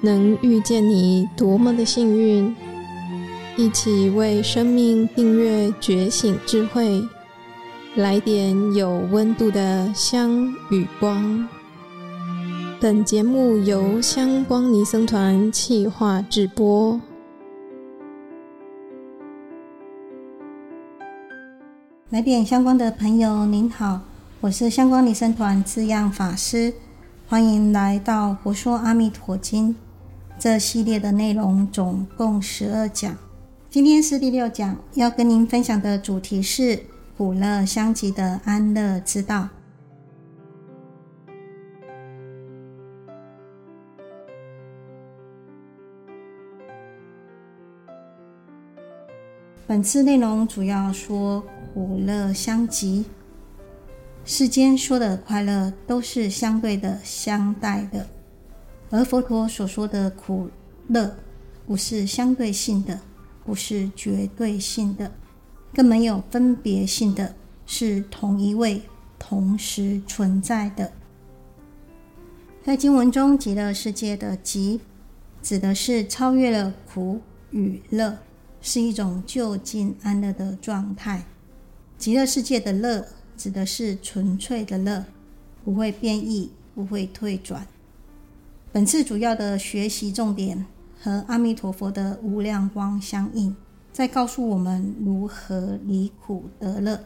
能遇见你多么的幸运！一起为生命订阅觉醒智慧，来点有温度的香与光。本节目由香光尼僧团企划制播。来点香光的朋友，您好，我是香光尼僧团智样法师。欢迎来到《佛说阿弥陀经》这系列的内容，总共十二讲。今天是第六讲，要跟您分享的主题是苦乐相即的安乐之道。本次内容主要说苦乐相即。世间说的快乐都是相对的、相待的，而佛陀所说的苦乐不是相对性的，不是绝对性的，更没有分别性的，是同一位同时存在的。在经文中，极乐世界的“极”指的是超越了苦与乐，是一种究竟安乐的状态。极乐世界的“乐”。指的是纯粹的乐，不会变异，不会退转。本次主要的学习重点和阿弥陀佛的无量光相应，在告诉我们如何离苦得乐。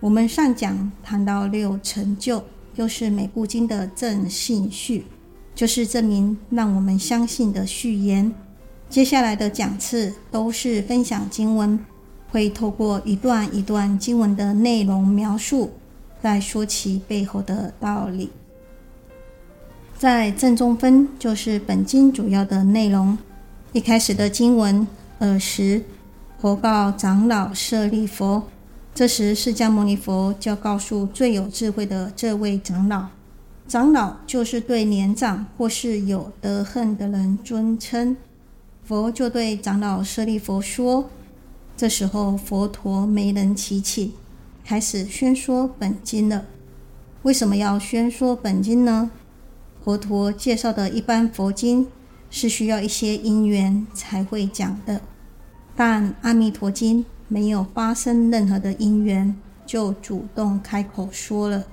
我们上讲谈到六成就，就是美固经的正信序，就是证明让我们相信的序言。接下来的讲次都是分享经文。会透过一段一段经文的内容描述，再说其背后的道理。在正中分就是本经主要的内容。一开始的经文，尔时佛告长老舍利弗，这时释迦牟尼佛就告诉最有智慧的这位长老，长老就是对年长或是有德行的人尊称。佛就对长老舍利弗说。这时候，佛陀没人提起，开始宣说本经了。为什么要宣说本经呢？佛陀介绍的一般佛经是需要一些因缘才会讲的，但《阿弥陀经》没有发生任何的因缘，就主动开口说了。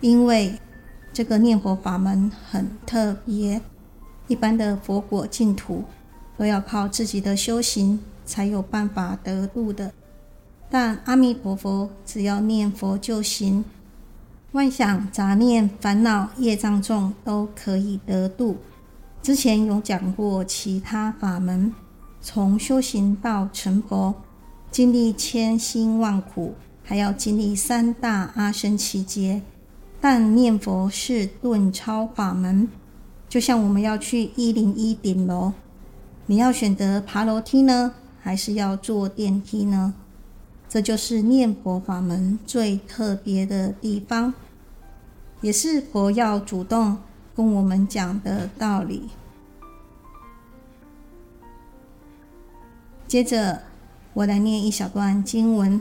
因为这个念佛法门很特别，一般的佛果净土都要靠自己的修行。才有办法得度的，但阿弥陀佛只要念佛就行，妄想、杂念、烦恼、业障重都可以得度。之前有讲过其他法门，从修行到成佛，经历千辛万苦，还要经历三大阿僧只劫。但念佛是顿超法门，就像我们要去一零一顶楼，你要选择爬楼梯呢？还是要坐电梯呢？这就是念佛法门最特别的地方，也是佛要主动跟我们讲的道理。接着，我来念一小段经文：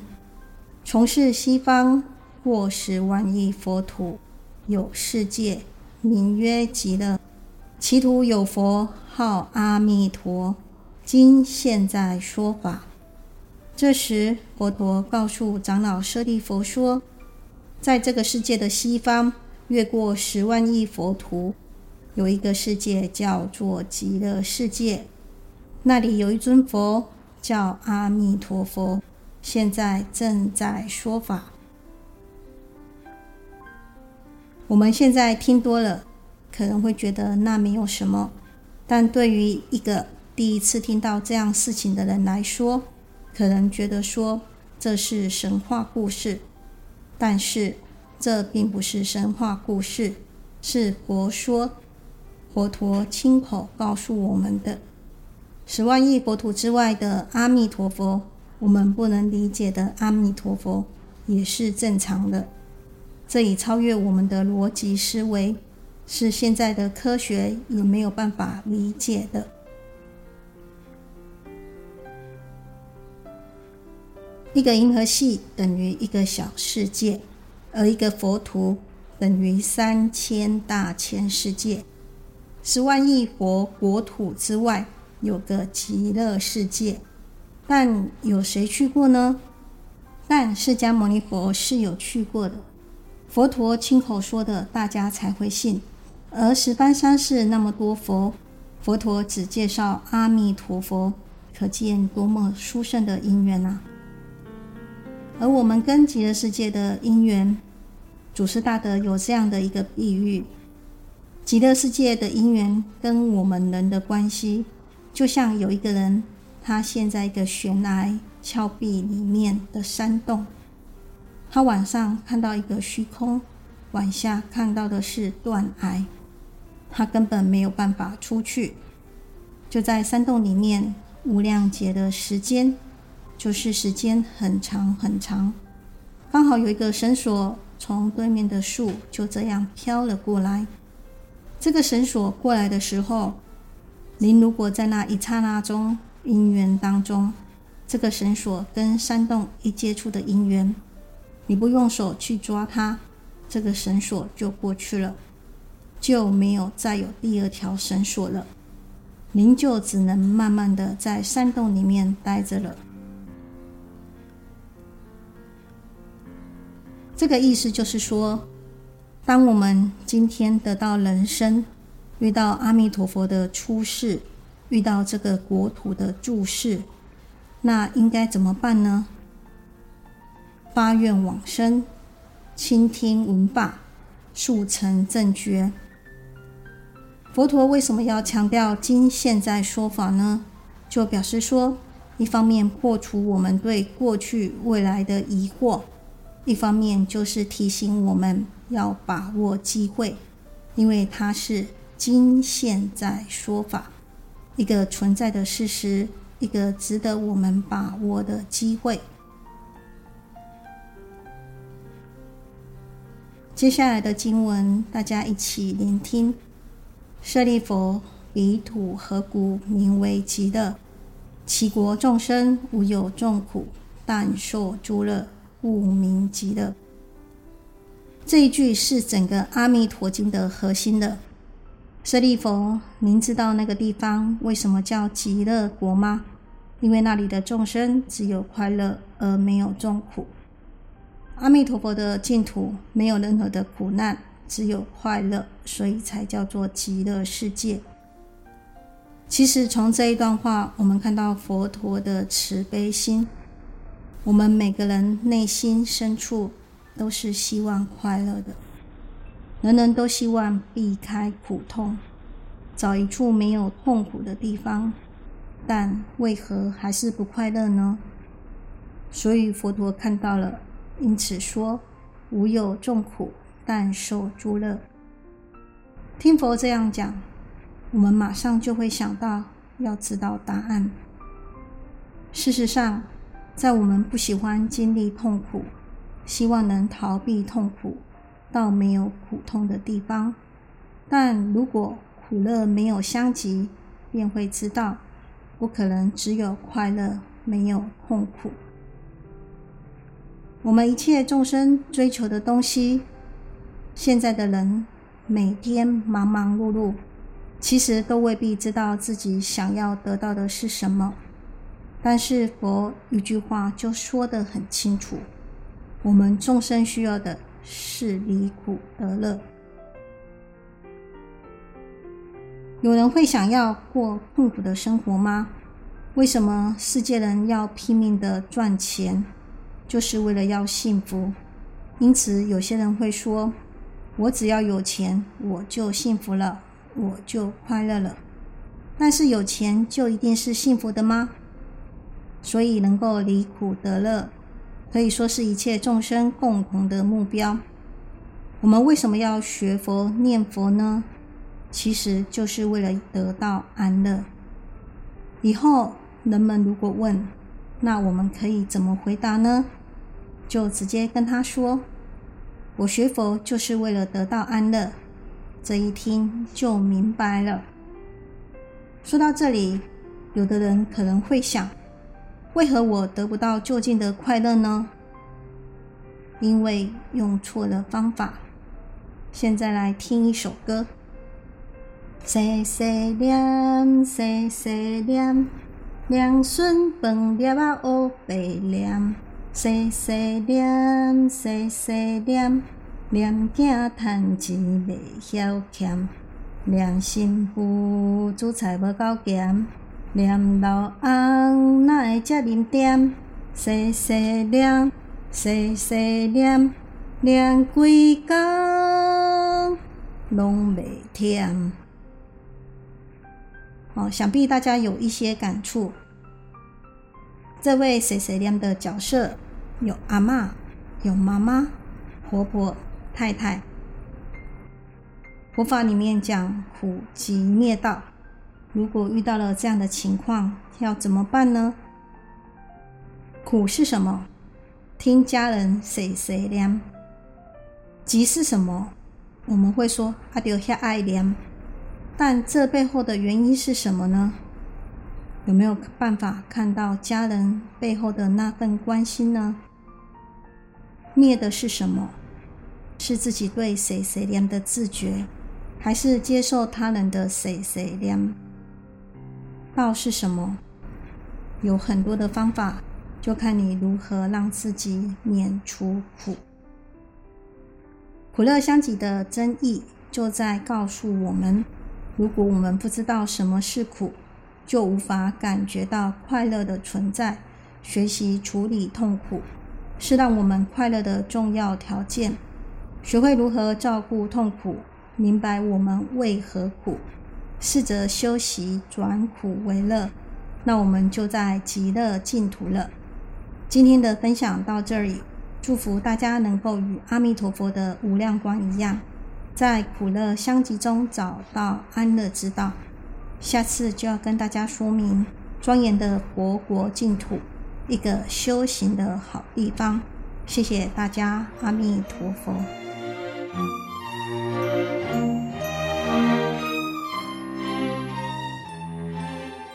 从事西方过十万亿佛土，有世界名曰极乐，其土有佛号阿弥陀。今现在说法。这时，佛陀告诉长老舍利弗说，在这个世界的西方，越过十万亿佛土，有一个世界叫做极乐世界，那里有一尊佛叫阿弥陀佛，现在正在说法。我们现在听多了，可能会觉得那没有什么，但对于一个第一次听到这样事情的人来说，可能觉得说这是神话故事，但是这并不是神话故事，是佛说，佛陀亲口告诉我们的。十万亿国土之外的阿弥陀佛，我们不能理解的阿弥陀佛也是正常的，这已超越我们的逻辑思维，是现在的科学也没有办法理解的。一个银河系等于一个小世界，而一个佛土等于三千大千世界，十万亿佛国土之外有个极乐世界，但有谁去过呢？但释迦牟尼佛是有去过的，佛陀亲口说的，大家才会信。而十方三世那么多佛，佛陀只介绍阿弥陀佛，可见多么殊胜的因缘啊！而我们跟极乐世界的因缘，祖师大德有这样的一个比喻：极乐世界的因缘跟我们人的关系，就像有一个人，他陷在一个悬崖峭壁里面的山洞，他晚上看到一个虚空，晚下看到的是断崖，他根本没有办法出去，就在山洞里面无量劫的时间。就是时间很长很长，刚好有一个绳索从对面的树就这样飘了过来。这个绳索过来的时候，您如果在那一刹那中因缘当中，这个绳索跟山洞一接触的因缘，你不用手去抓它，这个绳索就过去了，就没有再有第二条绳索了，您就只能慢慢的在山洞里面待着了。这个意思就是说，当我们今天得到人生，遇到阿弥陀佛的出世，遇到这个国土的住世，那应该怎么办呢？发愿往生，倾听闻法，速成正觉。佛陀为什么要强调今现在说法呢？就表示说，一方面破除我们对过去未来的疑惑。一方面就是提醒我们要把握机会，因为它是今现在说法，一个存在的事实，一个值得我们把握的机会。接下来的经文，大家一起聆听：舍利弗，彼土何故名为极乐？其国众生无有众苦，但受诸乐。故名极乐。这一句是整个《阿弥陀经》的核心的。舍利弗，您知道那个地方为什么叫极乐国吗？因为那里的众生只有快乐，而没有众苦。阿弥陀佛的净土没有任何的苦难，只有快乐，所以才叫做极乐世界。其实从这一段话，我们看到佛陀的慈悲心。我们每个人内心深处都是希望快乐的，人人都希望避开苦痛，找一处没有痛苦的地方。但为何还是不快乐呢？所以佛陀看到了，因此说：“无有众苦，但受诸乐。”听佛这样讲，我们马上就会想到要知道答案。事实上，在我们不喜欢经历痛苦，希望能逃避痛苦，到没有苦痛的地方。但如果苦乐没有相及，便会知道，不可能只有快乐，没有痛苦。我们一切众生追求的东西，现在的人每天忙忙碌碌，其实都未必知道自己想要得到的是什么。但是佛一句话就说得很清楚：我们众生需要的是离苦得乐。有人会想要过痛苦的生活吗？为什么世界人要拼命的赚钱，就是为了要幸福？因此，有些人会说：我只要有钱，我就幸福了，我就快乐了。但是有钱就一定是幸福的吗？所以能够离苦得乐，可以说是一切众生共同的目标。我们为什么要学佛念佛呢？其实就是为了得到安乐。以后人们如果问，那我们可以怎么回答呢？就直接跟他说：“我学佛就是为了得到安乐。”这一听就明白了。说到这里，有的人可能会想，为何我得不到就近的快乐呢？因为用错了方法。现在来听一首歌：细细念，细细念，娘孙饭粒仔乌白念。细细念，细细念，念囝趁钱袂晓俭。念媳妇煮菜无够咸，念老翁哪会遮认真？细细念，细细念，念规工拢袂忝。哦，想必大家有一些感触。这位细细念的角色有阿嬷、有妈妈、婆婆、太太。佛法里面讲苦集灭道，如果遇到了这样的情况，要怎么办呢？苦是什么？听家人谁谁念。急是什么？我们会说阿丢遐爱念，但这背后的原因是什么呢？有没有办法看到家人背后的那份关心呢？灭的是什么？是自己对谁谁念的自觉。还是接受他人的谁谁念？道是什么？有很多的方法，就看你如何让自己免除苦。苦乐相即的真义，就在告诉我们：如果我们不知道什么是苦，就无法感觉到快乐的存在。学习处理痛苦，是让我们快乐的重要条件。学会如何照顾痛苦。明白我们为何苦，试着修习转苦为乐，那我们就在极乐净土了。今天的分享到这里，祝福大家能够与阿弥陀佛的无量光一样，在苦乐相集中找到安乐之道。下次就要跟大家说明庄严的佛国净土，一个修行的好地方。谢谢大家，阿弥陀佛。